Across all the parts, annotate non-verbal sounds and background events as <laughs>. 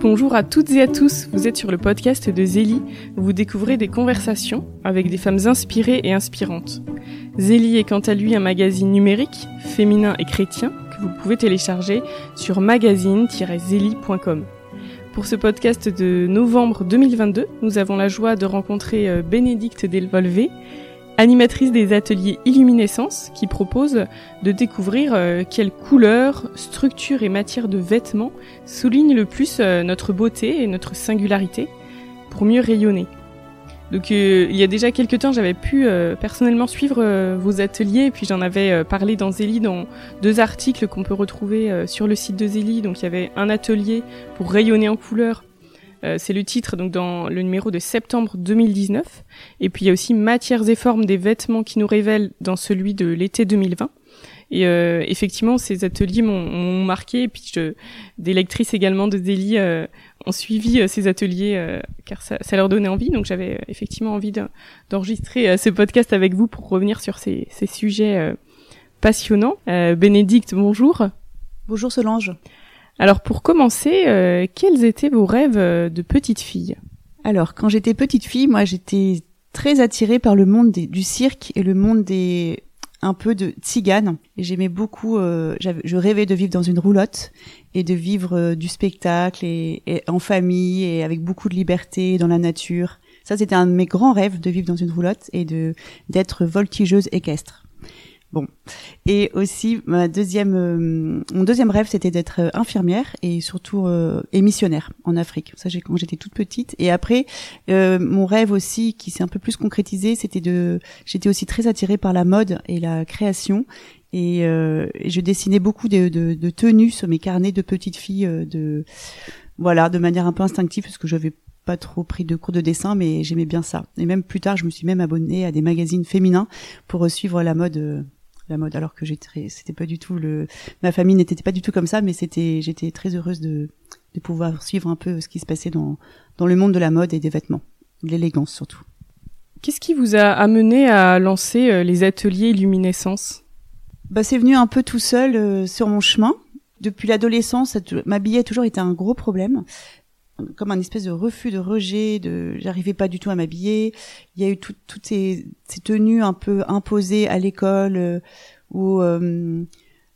Bonjour à toutes et à tous, vous êtes sur le podcast de Zélie, où vous découvrez des conversations avec des femmes inspirées et inspirantes. Zélie est quant à lui un magazine numérique, féminin et chrétien, que vous pouvez télécharger sur magazine-zélie.com. Pour ce podcast de novembre 2022, nous avons la joie de rencontrer euh, Bénédicte Delvolvé, animatrice des ateliers Illuminescence, qui propose de découvrir euh, quelles couleurs, structures et matières de vêtements soulignent le plus euh, notre beauté et notre singularité pour mieux rayonner. Donc euh, il y a déjà quelques temps, j'avais pu personnellement suivre vos ateliers, et puis j'en avais parlé dans Zélie dans deux articles qu'on peut retrouver sur le site de Zélie. Donc il y avait un atelier pour rayonner en couleurs euh, c'est le titre donc dans le numéro de septembre 2019. Et puis il y a aussi Matières et formes des vêtements qui nous révèlent dans celui de l'été 2020. Et euh, effectivement, ces ateliers m'ont marqué. Et puis je, des lectrices également de Delhi euh, ont suivi ces ateliers car ça, ça, leur donnait envie. Donc j'avais effectivement envie d'enregistrer ce podcast avec vous pour revenir sur ces, ces sujets passionnants. Bénédicte, bonjour. Bonjour Solange. Alors pour commencer, euh, quels étaient vos rêves euh, de petite fille? Alors quand j'étais petite fille, moi j'étais très attirée par le monde du cirque et le monde des un peu de tzigane. Et j'aimais beaucoup, euh, je rêvais de vivre dans une roulotte et de vivre du spectacle et, en famille et avec beaucoup de liberté dans la nature. Ça, c'était un de mes grands rêves de vivre dans une roulotte et d'être voltigeuse équestre. Bon. Et aussi, ma deuxième, euh, mon deuxième rêve, c'était d'être euh, infirmière et surtout euh, et missionnaire en Afrique. Ça, j'ai quand j'étais toute petite. Et après, euh, mon rêve aussi, qui s'est un peu plus concrétisé, c'était de. J'étais aussi très attirée par la mode et la création. Et, et je dessinais beaucoup de, de, de, tenues sur mes carnets de petite fille, de voilà, de manière un peu instinctive, parce que j'avais pas trop pris de cours de dessin, mais j'aimais bien ça. Et même plus tard, je me suis même abonnée à des magazines féminins pour suivre la mode la mode alors que j'étais c'était pas du tout le ma famille n'était pas du tout comme ça mais c'était j'étais très heureuse de de pouvoir suivre un peu ce qui se passait dans dans le monde de la mode et des vêtements. De l'élégance surtout. Qu'est-ce qui vous a amené à lancer euh, les ateliers luminescence? Bah c'est venu un peu tout seul euh, sur mon chemin. Depuis l'adolescence m'habiller a toujours été un gros problème comme un espèce de refus de rejet de j'arrivais pas du tout à m'habiller. Il y a eu toutes ces, tenues un peu imposées à l'école euh, où euh,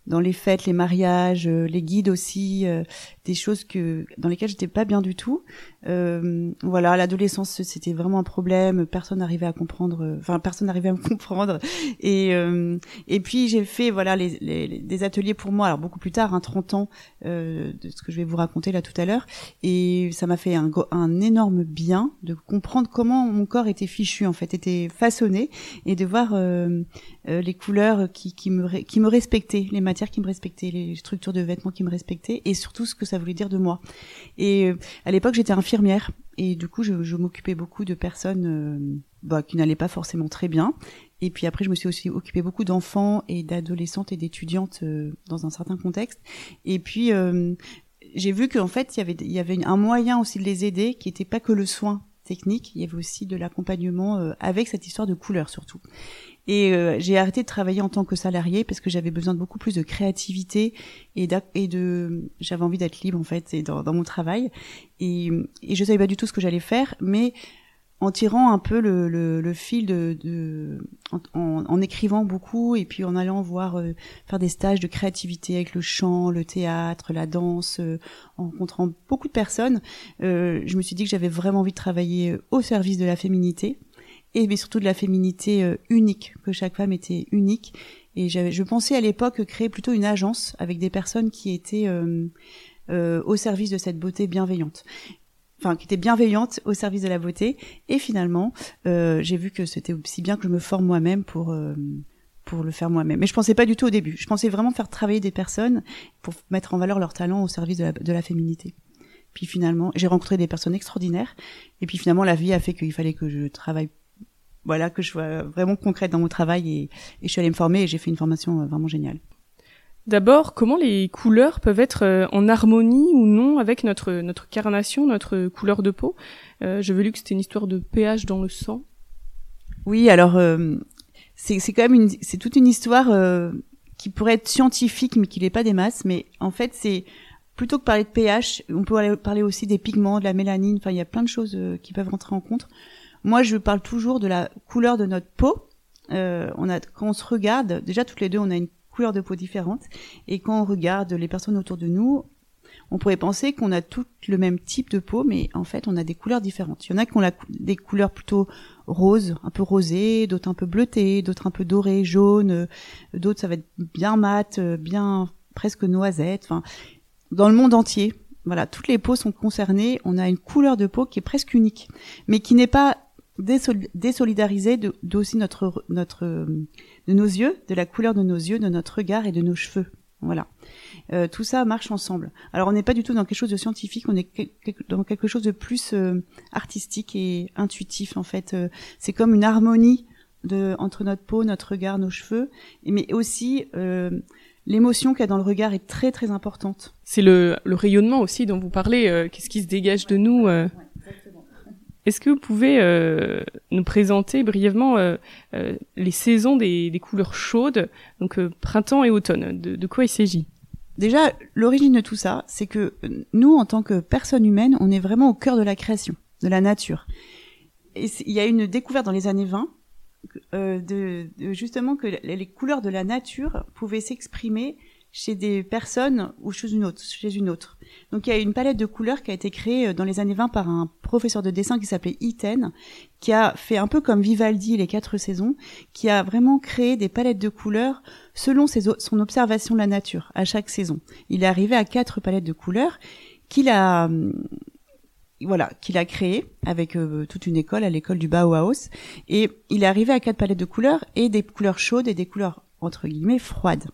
dans les fêtes, les mariages, euh, les guides aussi, euh, des choses que dans lesquelles j'étais pas bien du tout. Euh, voilà, l'adolescence c'était vraiment un problème. Personne n'arrivait à comprendre. Enfin, personne n'arrivait à me <laughs> comprendre. Et et puis j'ai fait voilà les, les, des ateliers pour moi. Alors beaucoup plus tard, hein, 30 ans de ce que je vais vous raconter là tout à l'heure. Et ça m'a fait un, un énorme bien de comprendre comment mon corps était fichu en fait, était façonné et de voir les couleurs qui qui me qui me respectaient les qui me respectaient, les structures de vêtements qui me respectaient, et surtout ce que ça voulait dire de moi. Et euh, à l'époque, j'étais infirmière, et du coup, je, m'occupais beaucoup de personnes euh, bah, qui n'allaient pas forcément très bien. Et puis après, je me suis aussi occupée beaucoup d'enfants et d'adolescentes et d'étudiantes euh, dans un certain contexte. Et puis, j'ai vu qu'en fait, il avait, il y avait un moyen aussi de les aider, qui n'était pas que le soin technique, il y avait aussi de l'accompagnement avec cette histoire de couleur surtout. Et euh, j'ai arrêté de travailler en tant que salarié parce que j'avais besoin de beaucoup plus de créativité et, de j'avais envie d'être libre en fait et dans, mon travail. Et, et je savais pas du tout ce que j'allais faire mais en tirant un peu le, le, le fil de, de en, en, écrivant beaucoup et puis en allant voir euh, faire des stages de créativité avec le chant, le théâtre, la danse, euh, en rencontrant beaucoup de personnes, je me suis dit que j'avais vraiment envie de travailler au service de la féminité et mais surtout de la féminité euh, unique, que chaque femme était unique. Et je pensais à l'époque créer plutôt une agence avec des personnes qui étaient euh, euh, au service de cette beauté bienveillante. Enfin qui étaient bienveillantes au service de la beauté. Et finalement euh, j'ai vu que c'était aussi bien que je me forme moi-même pour euh, pour le faire moi-même. Mais je pensais pas du tout au début. Je pensais vraiment faire travailler des personnes pour mettre en valeur leur talent au service de la, de la féminité. Puis finalement j'ai rencontré des personnes extraordinaires. Et puis finalement la vie a fait qu'il fallait que je travaille voilà, que je sois vraiment concrète dans mon travail et, je suis allée me former et j'ai fait une formation euh, vraiment géniale. D'abord, comment les couleurs peuvent être euh, en harmonie ou non avec notre notre carnation, notre couleur de peau? Euh, J'avais lu que c'était une histoire de pH dans le sang. Oui, alors euh, c'est c'est quand même une c'est toute une histoire qui pourrait être scientifique mais qui n'est pas des masses. Mais en fait, c'est plutôt que parler de pH, on peut parler aussi des pigments, de la mélanine. Enfin, il y a plein de choses qui peuvent rentrer en compte. Moi, je parle toujours de la couleur de notre peau. Euh, on a, quand on se regarde, déjà toutes les deux, on a une couleur de peau différente. Et quand on regarde les personnes autour de nous, on pourrait penser qu'on a toutes le même type de peau, mais en fait, on a des couleurs différentes. Il y en a qui ont des couleurs plutôt roses, un peu rosées, d'autres un peu bleutées, d'autres un peu dorées, jaunes, d'autres ça va être bien mat, bien presque noisette. Enfin, dans le monde entier, voilà, toutes les peaux sont concernées. On a une couleur de peau qui est presque unique, mais qui n'est pas désolidarisée de, d'aussi notre notre de nos yeux, de la couleur de nos yeux, de notre regard et de nos cheveux. Voilà. Euh, tout ça marche ensemble. Alors on n'est pas du tout dans quelque chose de scientifique, on est dans quelque chose de plus euh, artistique et intuitif en fait. Euh, c'est comme une harmonie de, entre notre peau, notre regard, nos cheveux, mais aussi l'émotion qu'il y a dans le regard est très très importante. C'est le, le rayonnement aussi dont vous parlez. Qu'est-ce qui se dégage de nous est-ce que vous pouvez euh, nous présenter brièvement euh, euh, les saisons des, des, couleurs chaudes, donc printemps et automne de, de quoi il s'agit? Déjà, l'origine de tout ça, c'est que nous, en tant que personnes humaines, on est vraiment au cœur de la création, de la nature. Et il y a une découverte dans les années 20 de, de, justement que les couleurs de la nature pouvaient s'exprimer chez des personnes ou chez une autre, chez une autre. Donc il y a une palette de couleurs qui a été créée euh, dans les années 20 par un professeur de dessin qui s'appelait Iten, qui a fait un peu comme Vivaldi les quatre saisons, qui a vraiment créé des palettes de couleurs selon ses, son observation de la nature à chaque saison. Il est arrivé à quatre palettes de couleurs qu'il a hum, voilà, qu'il a créé avec euh, toute une école à l'école du Bauhaus et il est arrivé à quatre palettes de couleurs et des couleurs chaudes et des couleurs entre guillemets froides.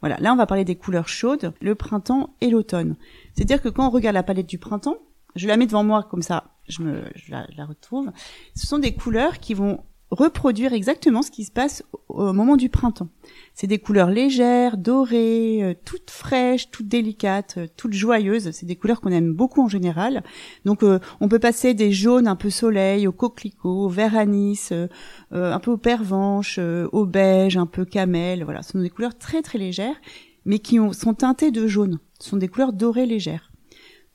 Voilà, là on va parler des couleurs chaudes, le printemps et l'automne. C'est-à-dire que quand on regarde la palette du printemps, je la mets devant moi comme ça, je me je la, la retrouve. Ce sont des couleurs qui vont reproduire exactement ce qui se passe au moment du printemps. C'est des couleurs légères, dorées, euh, toutes fraîches, toutes délicates, euh, toutes joyeuses. C'est des couleurs qu'on aime beaucoup en général. Donc euh, on peut passer des jaunes un peu soleil, au coquelicot, au vert anis, un peu au pervenche, au beige, un peu camel. Voilà, ce sont des couleurs très très légères, mais qui sont teintées de jaune. Ce sont des couleurs dorées légères.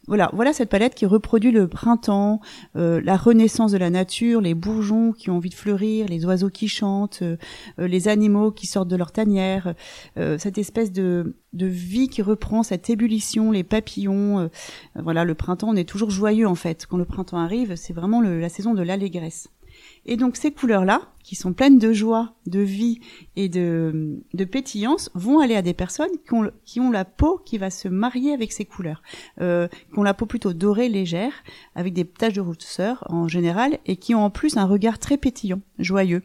Voilà, voilà cette palette qui reproduit le printemps, euh, la renaissance de la nature, les bourgeons qui ont envie de fleurir, les oiseaux qui chantent, euh, euh, les animaux qui sortent de leur tanière, cette espèce de, de vie qui reprend, cette ébullition, les papillons. voilà, le printemps, on est toujours joyeux en fait. Quand le printemps arrive, c'est vraiment la saison de l'allégresse. Et donc ces couleurs-là, qui sont pleines de joie, de vie et de, de pétillance, vont aller à des personnes qui ont, qui ont la peau qui va se marier avec ces couleurs, euh, qui ont la peau plutôt dorée, légère, avec des taches de rousseur en général, et qui ont en plus un regard très pétillant, joyeux,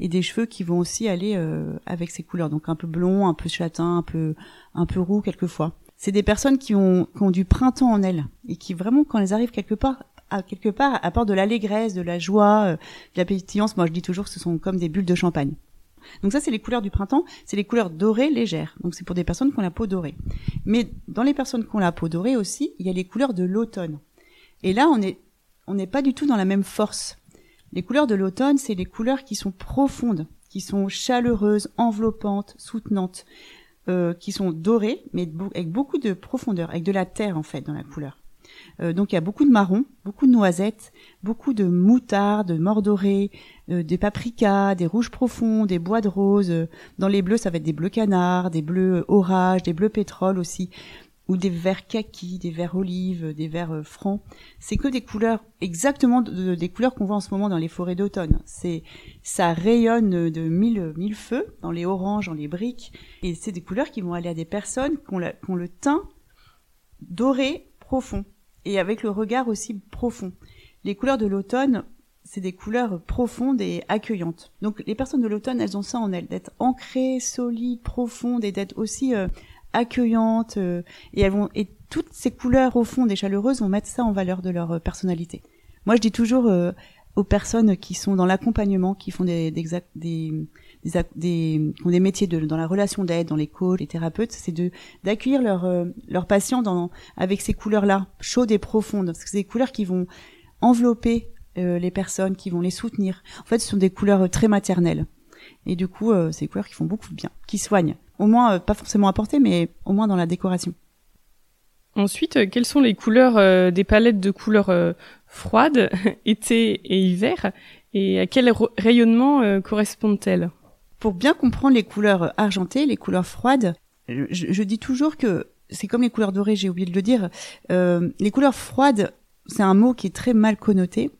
et des cheveux qui vont aussi aller euh, avec ces couleurs, donc un peu blond, un peu châtain, un peu, un peu roux quelquefois. C'est des personnes qui ont, qui ont du printemps en elles et qui vraiment quand elles arrivent quelque part à quelque part de l'allégresse, de la joie, euh, de la pétillance. Moi, je dis toujours que ce sont comme des bulles de champagne. Donc ça, c'est les couleurs du printemps, c'est les couleurs dorées légères. Donc c'est pour des personnes qui ont la peau dorée. Mais dans les personnes qui ont la peau dorée aussi, il y a les couleurs de l'automne. Et là, on est on n'est pas du tout dans la même force. Les couleurs de l'automne, c'est les couleurs qui sont profondes, qui sont chaleureuses, enveloppantes, soutenantes, euh, qui sont dorées, mais avec beaucoup de profondeur, avec de la terre en fait dans la couleur. Euh, donc il y a beaucoup de marron, beaucoup de noisettes, beaucoup de moutarde, de mordoré, euh, des paprikas, des rouges profonds, des bois de rose. Dans les bleus, ça va être des bleus canards, des bleus orage, des bleus pétrole aussi, ou des verts kaki, des verts olives, des verts euh, francs. C'est que des couleurs exactement des couleurs qu'on voit en ce moment dans les forêts d'automne. C'est ça rayonne de mille mille feux dans les oranges, dans les briques, et c'est des couleurs qui vont aller à des personnes qui qui ont le teint doré profond et avec le regard aussi profond. Les couleurs de l'automne, c'est des couleurs profondes et accueillantes. Donc les personnes de l'automne, elles ont ça en elles, d'être ancrées, solides, profondes et d'être aussi euh, accueillantes. Euh, et elles vont et toutes ces couleurs au fond des chaleureuses vont mettre ça en valeur de leur euh, personnalité. Moi, je dis toujours aux personnes qui sont dans l'accompagnement, qui font des, des, des des, des, ont des métiers de, dans la relation d'aide, dans les coachs, les thérapeutes, c'est de d'accueillir leurs euh, patients avec ces couleurs-là, chaudes et profondes, parce que c'est des couleurs qui vont envelopper euh, les personnes, qui vont les soutenir. En fait, ce sont des couleurs euh, très maternelles. Et du coup, c'est des couleurs qui font beaucoup de bien, qui soignent. Au moins, pas forcément à porter, mais au moins dans la décoration. Ensuite, quelles sont les couleurs des palettes de couleurs froides, <laughs> été et hiver, et à quel rayonnement correspondent-elles? Pour bien comprendre les couleurs argentées, les couleurs froides, je, je dis toujours que c'est comme les couleurs dorées, j'ai oublié de le dire. Euh, les couleurs froides, c'est un mot qui est très mal connoté.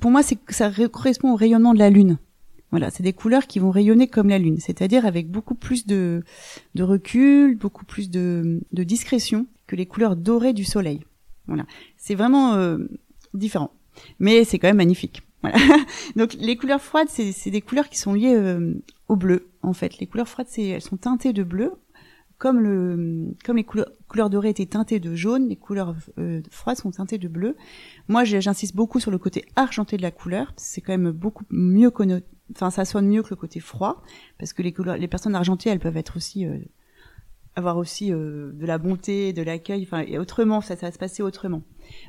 Pour moi, c'est ça correspond au rayonnement de la lune. Voilà, c'est des couleurs qui vont rayonner comme la lune, c'est-à-dire avec beaucoup plus de, recul, beaucoup plus de, discrétion que les couleurs dorées du soleil. Voilà, c'est vraiment euh, différent, mais c'est quand même magnifique. Voilà. <laughs> Donc les couleurs froides, c'est des couleurs qui sont liées euh, au bleu. En fait, les couleurs froides, elles sont teintées de bleu comme le comme les couleurs, dorées étaient teintées de jaune, les couleurs euh, froides sont teintées de bleu. Moi, j'insiste beaucoup sur le côté argenté de la couleur. C'est quand même beaucoup mieux. Enfin, ça sonne mieux que le côté froid, parce que les couleurs, les personnes argentées, elles peuvent être aussi euh, avoir aussi euh, de la bonté, de l'accueil, enfin et autrement, ça, ça va se passer autrement.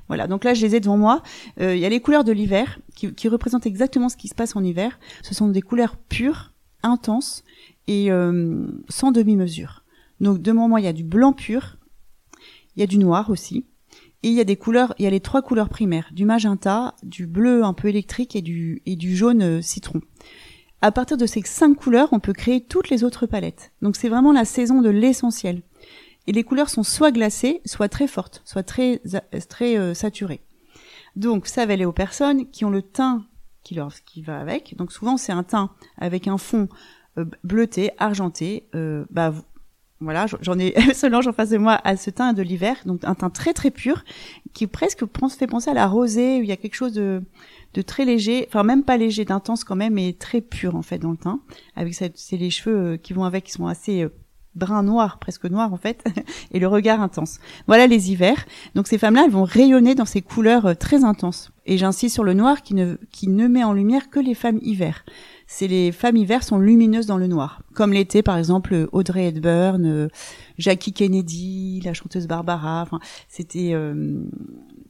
Voilà, donc là je les ai devant moi. Il y a les couleurs de l'hiver qui, qui, représentent exactement ce qui se passe en hiver. Ce sont des couleurs pures, intenses et sans demi-mesure. Donc de moment, il y a du blanc pur, il y a du noir aussi, et il y a des couleurs, il y a les trois couleurs primaires, du magenta, du bleu un peu électrique et du, et du jaune euh, citron. À partir de ces cinq couleurs, on peut créer toutes les autres palettes. Donc c'est vraiment la saison de l'essentiel. Et les couleurs sont soit glacées, soit très fortes, soit très, très euh, saturées. Donc ça va aller aux personnes qui ont le teint qui leur qui va avec. Donc souvent c'est un teint avec un fond euh, bleuté, argenté. Euh, bah, voilà, j'en ai <laughs> ce linge en face de moi à ce teint de l'hiver, donc un teint très très pur, qui presque fait penser à la rosée, où il y a quelque chose de, de très léger, enfin même pas léger, d'intense quand même, mais très pur en fait dans le teint, avec c'est les cheveux euh, qui vont avec, qui sont assez euh, brun noir, presque noir en fait, <laughs> et le regard intense. Voilà les hivers. Donc ces femmes-là, elles vont rayonner dans ces couleurs euh, très intenses. Et j'insiste sur le noir qui ne, qui ne met en lumière que les femmes hiver c'est les femmes hiver sont lumineuses dans le noir. Comme l'été, par exemple, Audrey Hepburn, Jackie Kennedy, la chanteuse Barbara. Enfin, c'était euh,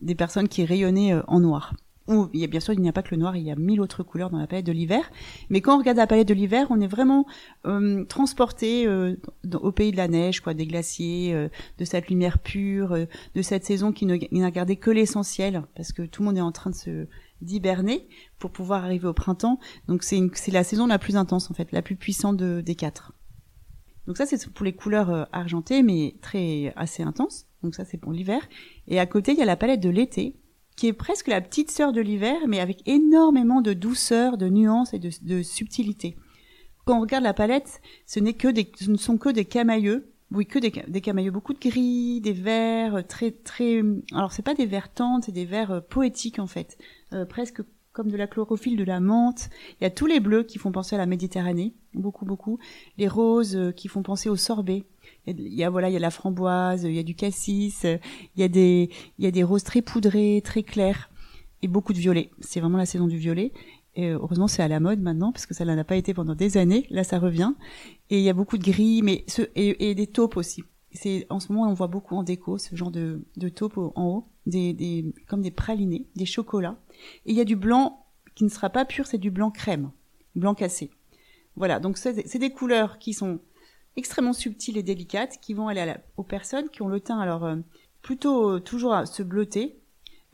des personnes qui rayonnaient en noir. Il y a, bien sûr, il n'y a pas que le noir, il y a mille autres couleurs dans la palette de l'hiver. Mais quand on regarde la palette de l'hiver, on est vraiment transporté au pays de la neige, quoi, des glaciers, de cette lumière pure, de cette saison qui n'a gardé que l'essentiel, parce que tout le monde est en train de se d'hiberner pour pouvoir arriver au printemps. Donc c'est c'est la saison la plus intense en fait, la plus puissante de, des quatre. Donc ça c'est pour les couleurs euh, argentées mais très assez intenses. Donc ça c'est pour l'hiver. Et à côté il y a la palette de l'été qui est presque la petite sœur de l'hiver mais avec énormément de douceur, de nuances et de, subtilité. Quand on regarde la palette, ce n'est que des, ce ne sont que des camailleux oui, que des, des camailleux, beaucoup de gris, des verts euh, très très. Alors c'est pas des verts tendres, c'est des verts euh, poétiques en fait, euh, presque comme de la chlorophylle, de la menthe. Il y a tous les bleus qui font penser à la Méditerranée, beaucoup beaucoup. Les roses qui font penser au sorbet. Il y a voilà, il y a la framboise, il y a du cassis, il y a des il y a des roses très poudrées, très claires et beaucoup de violet. C'est vraiment la saison du violet. Et heureusement, c'est à la mode maintenant, parce que ça n'en a pas été pendant des années. Là, ça revient. Et il y a beaucoup de gris, mais ce, et, et des taupes aussi. C'est en ce moment, on voit beaucoup en déco ce genre de, de taupes en haut, des, des, comme des pralinés, des chocolats. Et il y a du blanc qui ne sera pas pur, c'est du blanc crème, blanc cassé. Voilà, donc c'est des couleurs qui sont extrêmement subtiles et délicates, qui vont aller à la, aux personnes qui ont le teint alors euh, plutôt euh, toujours à se bleuter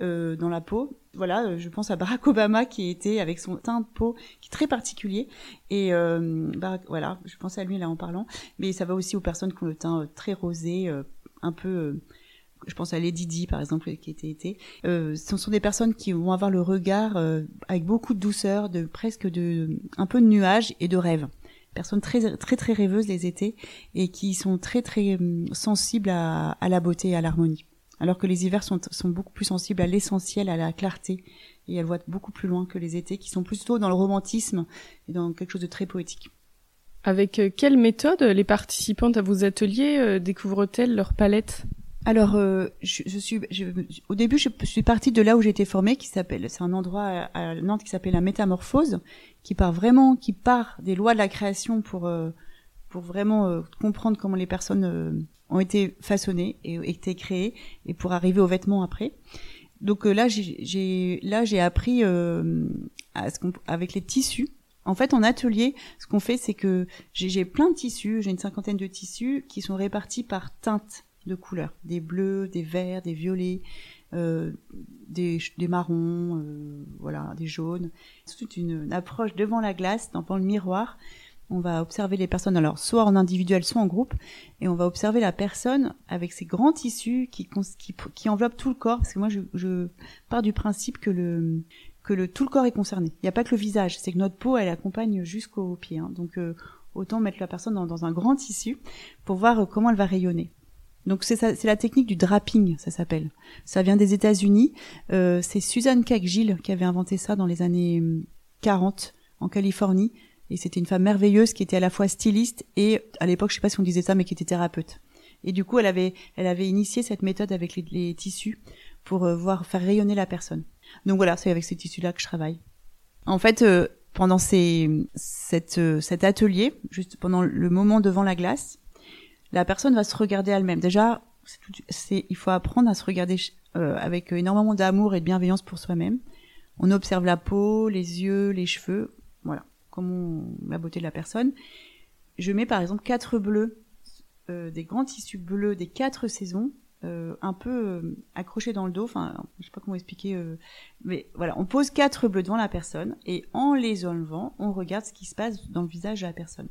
euh, dans la peau, voilà, je pense à Barack Obama qui était avec son teint de peau qui est très particulier. Et voilà, je pense à lui là en parlant. Mais ça va aussi aux personnes qui ont le teint très rosé, un peu. Je pense à Lady Di par exemple qui était été. ce sont des personnes qui vont avoir le regard avec beaucoup de douceur, de presque de un peu de nuages et de rêve personnes très très très rêveuses les étés et qui sont très très sensibles à, à la beauté et à l'harmonie alors que les hivers sont, sont beaucoup plus sensibles à l'essentiel, à la clarté, et elles voient beaucoup plus loin que les étés, qui sont plutôt dans le romantisme et dans quelque chose de très poétique. Avec euh, quelle méthode les participantes à vos ateliers euh, découvrent-elles leur palette alors, euh, je, suis, au début, je, suis partie de là où j'étais formée, qui s'appelle, c'est un endroit à, Nantes qui s'appelle la Métamorphose, qui part vraiment, qui part des lois de la création pour pour vraiment comprendre comment les personnes ont été façonnés et été créés et pour arriver aux vêtements après. Donc euh, là j'ai là j'ai appris euh, à ce avec les tissus. En fait, en atelier, ce qu'on fait, c'est que j'ai plein de tissus, j'ai une cinquantaine de tissus qui sont répartis par teinte de couleurs, des bleus, des verts, des violets, euh, des, marrons, euh, voilà, des jaunes. C'est toute une, approche devant la glace, devant le miroir. On va observer les personnes, alors soit en individuel, soit en groupe, et on va observer la personne avec ses grands tissus qui, enveloppent tout le corps. Parce que moi, je, pars du principe que tout le corps est concerné. Il n'y a pas que le visage, c'est que notre peau, elle accompagne jusqu'aux pieds. Hein. Donc euh, autant mettre la personne dans, un grand tissu pour voir comment elle va rayonner. Donc c'est la technique du draping, ça s'appelle. Ça vient des États-Unis. Euh, c'est Suzanne Cagle qui avait inventé ça dans les années 40 hum, en Californie. Et c'était une femme merveilleuse qui était à la fois styliste et, à l'époque, je sais pas si on disait ça, mais qui était thérapeute. Et du coup, elle avait, elle avait initié cette méthode avec les, tissus pour euh, voir faire rayonner la personne. Donc voilà, c'est avec ces tissus-là que je travaille. En fait, euh, pendant ces, euh, cet atelier, juste pendant le moment devant la glace, la personne va se regarder elle-même. Déjà, c'est, il faut apprendre à se regarder euh, avec énormément d'amour et de bienveillance pour soi-même. On observe la peau, les yeux, les cheveux, voilà, comment la beauté de la personne. Je mets par exemple quatre bleus, euh, des grands tissus bleus des quatre saisons, euh, un peu euh, accrochés dans le dos. Enfin, je sais pas comment expliquer, euh, mais voilà, on pose quatre bleus devant la personne et en les enlevant, on regarde ce qui se passe dans le visage de la personne.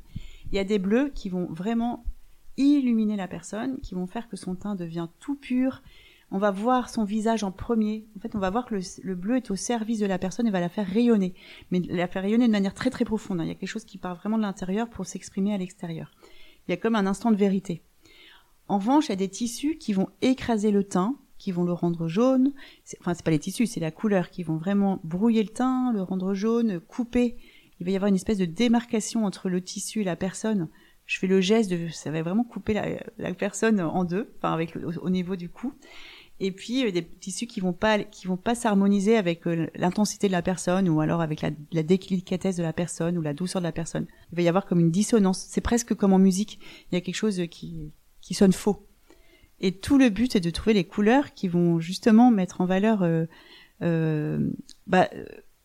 Il y a des bleus qui vont vraiment illuminer la personne, qui vont faire que son teint devient tout pur. On va voir son visage en premier. En fait, on va voir que le, bleu est au service de la personne et va la faire rayonner. Mais la faire rayonner de manière très très profonde. Hein. Il y a quelque chose qui part vraiment de l'intérieur pour s'exprimer à l'extérieur. Il y a comme un instant de vérité. En revanche, il y a des tissus qui vont écraser le teint, qui vont le rendre jaune. Enfin, c'est pas les tissus, c'est la couleur qui vont vraiment brouiller le teint, le rendre jaune, couper. Il va y avoir une espèce de démarcation entre le tissu et la personne je fais le geste de, ça va vraiment couper la, personne en deux, enfin avec au, niveau du cou. Et puis euh, des tissus qui vont pas, qui vont pas s'harmoniser avec euh, l'intensité de la personne ou alors avec la, la, délicatesse de la personne ou la douceur de la personne. Il va y avoir comme une dissonance. C'est presque comme en musique. Il y a quelque chose qui, qui sonne faux. Et tout le but est de trouver les couleurs qui vont justement mettre en valeur euh, euh bah,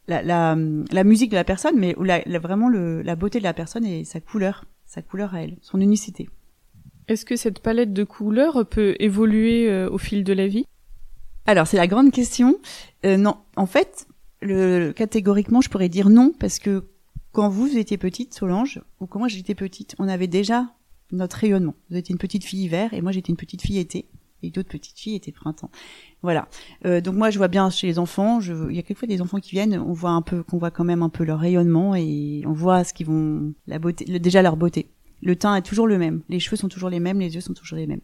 la, la, la, musique de la personne, mais ou la, vraiment le, la beauté de la personne et sa couleur sa couleur à elle, son unicité. Est-ce que cette palette de couleurs peut évoluer euh, au fil de la vie? Alors c'est la grande question. Euh, non, en fait, le, catégoriquement, je pourrais dire non parce que quand vous étiez petite, Solange, ou quand moi j'étais petite, on avait déjà notre rayonnement. Vous étiez une petite fille hiver et moi j'étais une petite fille été et d'autres petites filles étaient printemps. Voilà. Euh, donc moi je vois bien chez les enfants, je, il y a quelquefois des enfants qui viennent, on voit un peu, qu'on voit quand même un peu leur rayonnement et on voit ce qu'ils vont, la beauté, déjà leur beauté. Le teint est toujours le même, les cheveux sont toujours les mêmes, les yeux sont toujours les mêmes.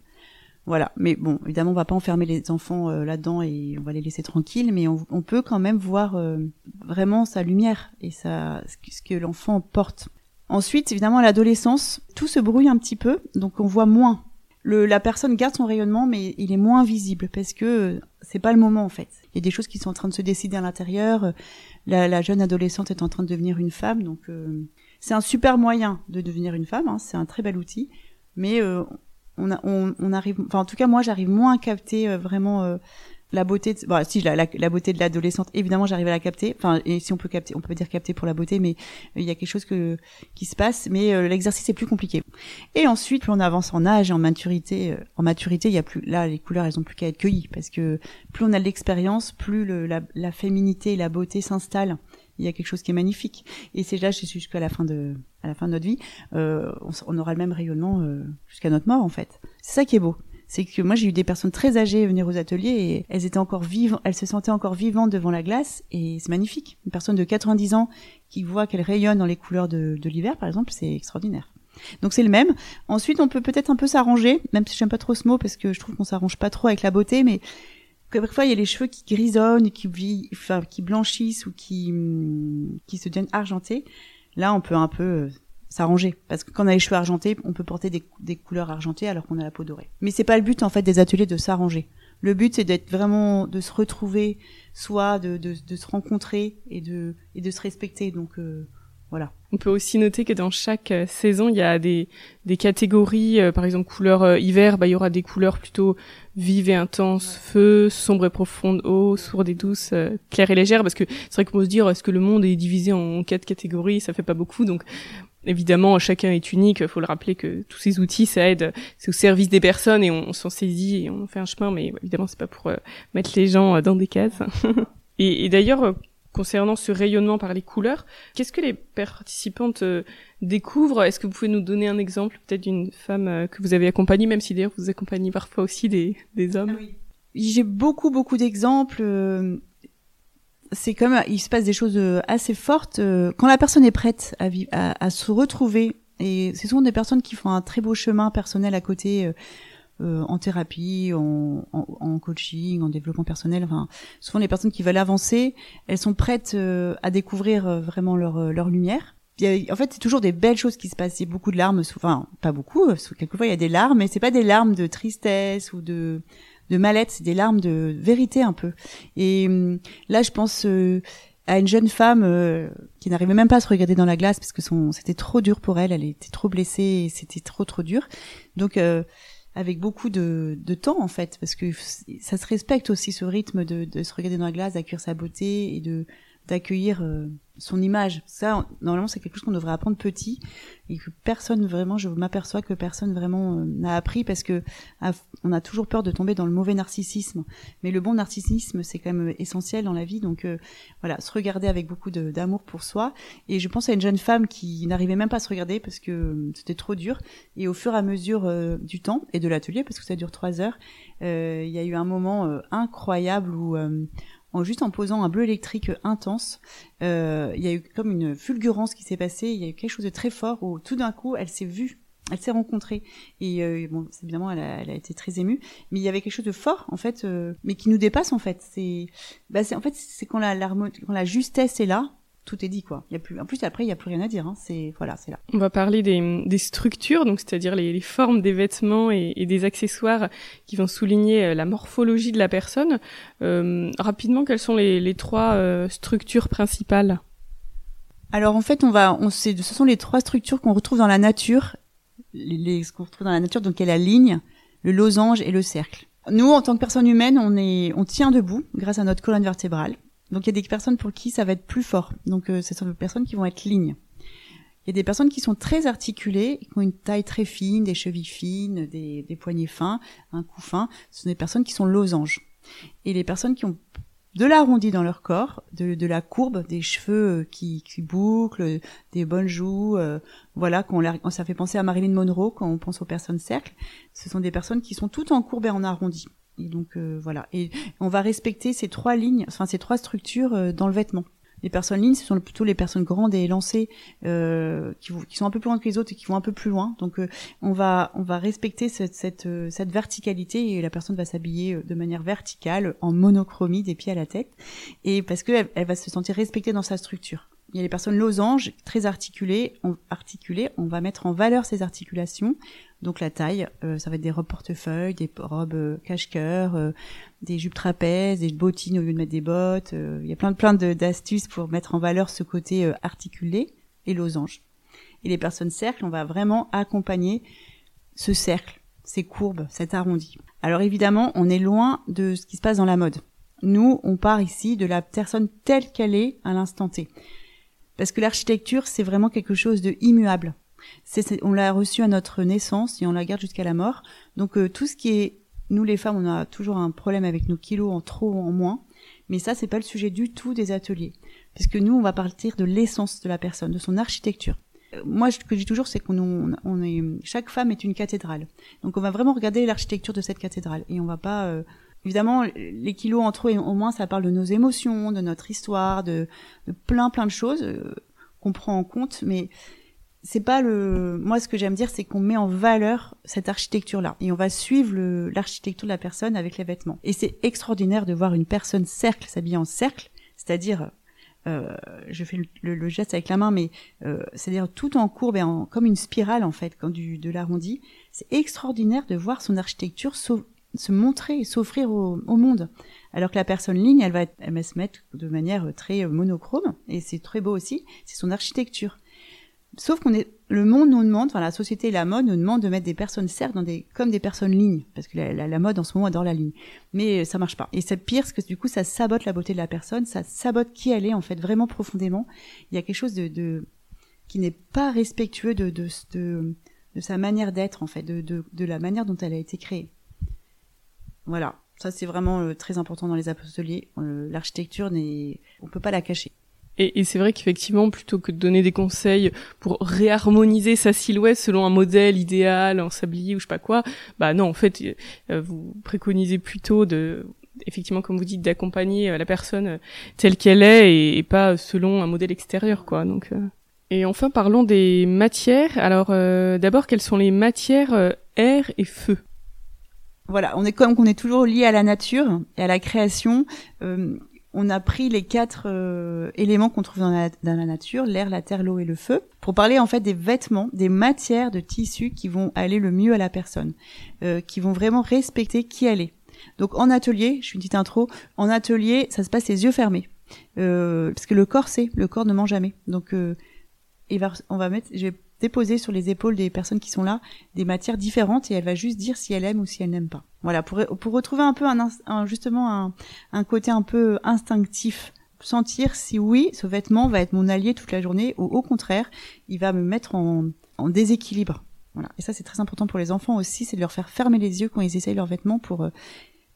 Voilà. Mais bon, évidemment on va pas enfermer les enfants euh, là-dedans et on va les laisser tranquilles, mais on, peut quand même voir euh, vraiment sa lumière et sa, ce que l'enfant porte. Ensuite, évidemment, à l'adolescence, tout se brouille un petit peu, donc on voit moins la personne garde son rayonnement, mais il est moins visible parce que c'est pas le moment en fait. Il y a des choses qui sont en train de se décider à l'intérieur. La, la, jeune adolescente est en train de devenir une femme, donc euh, c'est un super moyen de devenir une femme. Hein, c'est un très bel outil, mais euh, on, arrive, enfin en tout cas moi j'arrive moins à capter euh, vraiment la beauté de, bon, si la, la, beauté de l'adolescente évidemment j'arrive à la capter. Enfin et si on peut capter on peut dire capter pour la beauté mais euh, il y a quelque chose que qui se passe mais euh, l'exercice est plus compliqué. Et ensuite plus on avance en âge et en maturité euh, en maturité il y a plus là les couleurs elles ont plus qu'à être cueillies parce que plus on a de l'expérience plus le, la, la féminité et la beauté s'installent. Il y a quelque chose qui est magnifique. Et c'est là jusqu'à la fin de à la fin de notre vie euh, on, on, aura le même rayonnement jusqu'à notre mort en fait. C'est ça qui est beau c'est que moi j'ai eu des personnes très âgées venir aux ateliers et elles étaient encore vivantes, elles se sentaient encore vivantes devant la glace et c'est magnifique. Une personne de 90 ans qui voit qu'elle rayonne dans les couleurs de, l'hiver par exemple, c'est extraordinaire. Donc c'est le même. Ensuite on peut peut-être un peu s'arranger, même si j'aime pas trop ce mot parce que je trouve qu'on s'arrange pas trop avec la beauté, mais parfois il y a les cheveux qui grisonnent, qui, qui blanchissent ou qui, qui se deviennent argentés. Là on peut un peu s'arranger parce que quand on a les cheveux argentés, on peut porter des, des couleurs argentées alors qu'on a la peau dorée. Mais c'est pas le but en fait des ateliers de s'arranger. Le but c'est d'être vraiment de se retrouver, soit de, de, de, se rencontrer et de et de se respecter. Donc euh, voilà. On peut aussi noter que dans chaque euh, saison, il y a des, des catégories. Euh, par exemple, couleur hiver, bah, il y aura des couleurs plutôt vives et intenses, feu, sombre et profonde, eau, sourde et douce, claire et légère. Parce que c'est vrai qu'on peut se dire, est-ce que le monde est divisé en quatre catégories Ça fait pas beaucoup. Donc évidemment, chacun est unique. Faut le rappeler que tous ces outils, ça aide. C'est au service des personnes et on, s'en saisit et on fait un chemin. Mais évidemment, c'est pas pour euh, mettre les gens euh, dans des cases. <laughs> et, d'ailleurs, euh, concernant ce rayonnement par les couleurs, qu'est-ce que les participantes découvrent? Est-ce que vous pouvez nous donner un exemple peut-être d'une femme que vous avez accompagnée, même si d'ailleurs vous accompagnez parfois aussi des, des hommes? Ah J'ai beaucoup beaucoup d'exemples c'est comme il se passe des choses euh, assez fortes euh, quand la personne est prête à, à, à se retrouver. Et c'est souvent des personnes qui font un très beau chemin personnel à côté. Euh, en thérapie, en, en, coaching, en développement personnel. Enfin, souvent les personnes qui veulent avancer, elles sont prêtes à découvrir vraiment leur, leur lumière. en fait, c'est toujours des belles choses qui se passent. Il y a beaucoup de larmes, enfin pas beaucoup. Quelquefois, il y a des larmes, mais c'est pas des larmes de tristesse ou de de mal-être, c'est des larmes de vérité un peu. Et hum, là, je pense euh, à une jeune femme euh, qui n'arrivait même pas à se regarder dans la glace parce que c'était trop dur pour elle, elle était trop blessée et c'était trop trop dur. Donc euh, avec beaucoup de, de, temps en fait, parce que ça se respecte aussi ce rythme de, de se regarder dans la glace, d'accueillir sa beauté et de d'accueillir son image. Ça, normalement, c'est quelque chose qu'on devrait apprendre petit et que personne vraiment, je m'aperçois que personne vraiment euh, n'a appris parce que on a toujours peur de tomber dans le mauvais narcissisme. Mais le bon narcissisme, c'est quand même essentiel dans la vie. Donc euh, voilà, se regarder avec beaucoup d'amour pour soi. Et je pense à une jeune femme qui n'arrivait même pas à se regarder parce que euh, c'était trop dur. Et au fur et à mesure du temps et de l'atelier, parce que ça dure trois heures, il y a eu un moment incroyable où en juste en posant un bleu électrique intense, euh, il y a eu comme une fulgurance qui s'est passée, il y a eu quelque chose de très fort où tout d'un coup elle s'est vue, elle s'est rencontrée et euh, bon évidemment elle a, elle a, été très émue, mais il y avait quelque chose de fort en fait, euh, mais qui nous dépasse en fait. C'est, bah en fait c'est quand la quand la justesse est là, tout est dit quoi. Il y a plus, en plus après il y a plus rien à dire. Hein. C'est voilà, c'est là. On va parler des, des structures, donc c'est-à-dire les, les, formes des vêtements et, et, des accessoires qui vont souligner euh, la morphologie de la personne. Euh, rapidement, quelles sont les, les trois euh, structures principales? Alors en fait, on va, on sait, ce sont les trois structures qu'on retrouve dans la nature, les, les qu'on retrouve dans la nature. Donc il y a la ligne, le losange et le cercle. Nous, en tant que personne humaine, on est, on tient debout grâce à notre colonne vertébrale. Donc il y a des personnes pour qui ça va être plus fort. Donc euh, ce sont des personnes qui vont être lignes. Il y a des personnes qui sont très articulées, qui ont une taille très fine, des chevilles fines, des, des poignets fins, un cou fin. Ce sont des personnes qui sont losanges. Et les personnes qui ont de l'arrondi dans leur corps, de, de, la courbe, des cheveux euh, qui, qui bouclent, des bonnes joues, euh, voilà, qu'on ça fait penser à Marilyn Monroe quand on pense aux personnes cercles. Ce sont des personnes qui sont toutes en courbe et en arrondi. Et donc euh, voilà. Et on va respecter ces trois lignes, enfin ces trois structures euh, dans le vêtement. Les personnes lignes, ce sont plutôt les personnes grandes et élancées euh, qui, sont un peu plus loin que les autres et qui vont un peu plus loin. Donc on va respecter cette, verticalité et la personne va s'habiller de manière verticale en monochromie des pieds à la tête et parce que elle va se sentir respectée dans sa structure. Il y a les personnes losanges, très articulées. On, articulées, on va mettre en valeur ces articulations. Donc la taille, euh, ça va être des robes portefeuille, des robes euh, cache-cœur, euh, des jupes trapèzes, des bottines au lieu de mettre des bottes. il y a plein de plein d'astuces pour mettre en valeur ce côté articulé et losange. Et les personnes cercles, on va vraiment accompagner ce cercle, ces courbes, cet arrondi. Alors évidemment, on est loin de ce qui se passe dans la mode. Nous, on part ici de la personne telle qu'elle est à l'instant T. Parce que l'architecture, c'est vraiment quelque chose de immuable. On l'a reçu à notre naissance et on la garde jusqu'à la mort. Donc euh, tout ce qui est, nous les femmes, on a toujours un problème avec nos kilos en trop ou en moins. Mais ça, c'est pas le sujet du tout des ateliers, puisque nous, on va partir de l'essence de la personne, de son architecture. Euh, moi, ce que je dis toujours, c'est qu'on on est, chaque femme est une cathédrale. Donc, on va vraiment regarder l'architecture de cette cathédrale, et on va pas euh, Évidemment, les kilos en trop au moins, ça parle de nos émotions, de notre histoire, de, plein plein de choses euh, qu'on prend en compte, mais c'est pas le. Moi, ce que j'aime dire, c'est qu'on met en valeur cette architecture-là et on va suivre l'architecture de la personne avec les vêtements. Et c'est extraordinaire de voir une personne cercle s'habiller en cercle, c'est-à-dire euh, je fais le, geste avec la main, mais euh, c'est-à-dire tout en courbe et en, comme une spirale en fait, du, de l'arrondi. C'est extraordinaire de voir son architecture se montrer s'offrir au, monde. Alors que la personne ligne, elle va, elle va se mettre de manière très monochrome, et c'est très beau aussi, c'est son architecture. Sauf qu'on est, le monde nous demande, enfin la société et la mode nous demandent de mettre des personnes certes dans des, comme des personnes lignes, parce que la, la, mode en ce moment adore la ligne. Mais ça marche pas. Et c'est pire parce que du coup ça sabote la beauté de la personne, ça sabote qui elle est en fait vraiment profondément. Il y a quelque chose de, de qui n'est pas respectueux de, de, de, de sa manière d'être, en fait, de, de la manière dont elle a été créée. Voilà. Ça, c'est vraiment euh, très important dans les apostoliers. Euh, L'architecture, on peut pas la cacher. Et, et c'est vrai qu'effectivement, plutôt que de donner des conseils pour réharmoniser sa silhouette selon un modèle idéal en sablier ou je sais pas quoi, bah non, en fait, euh, vous préconisez plutôt de, effectivement, comme vous dites, d'accompagner la personne telle qu'elle est et, et, pas selon un modèle extérieur, quoi. Donc. Et enfin, parlons des matières. Alors, d'abord, quelles sont les matières air et feu? Voilà, on est comme qu'on est toujours lié à la nature et à la création. Euh, on a pris les quatre euh, éléments qu'on trouve dans la, nature, l'air, la terre, l'eau et le feu, pour parler en fait des vêtements, des matières de tissu qui vont aller le mieux à la personne, euh, qui vont vraiment respecter qui elle est. Donc en atelier, je suis une petite intro, en atelier, ça se passe les yeux fermés, parce que le corps sait, le corps ne ment jamais. Donc va, on va mettre, je vais déposer sur les épaules des personnes qui sont là des matières différentes et elle va juste dire si elle aime ou si elle n'aime pas. Voilà, pour, pour retrouver un peu un, justement un, un côté un peu instinctif sentir si oui, ce vêtement va être mon allié toute la journée ou au contraire, il va me mettre en, en déséquilibre. Voilà. Et ça, c'est très important pour les enfants aussi, c'est de leur faire fermer les yeux quand ils essayent leurs vêtements pour euh,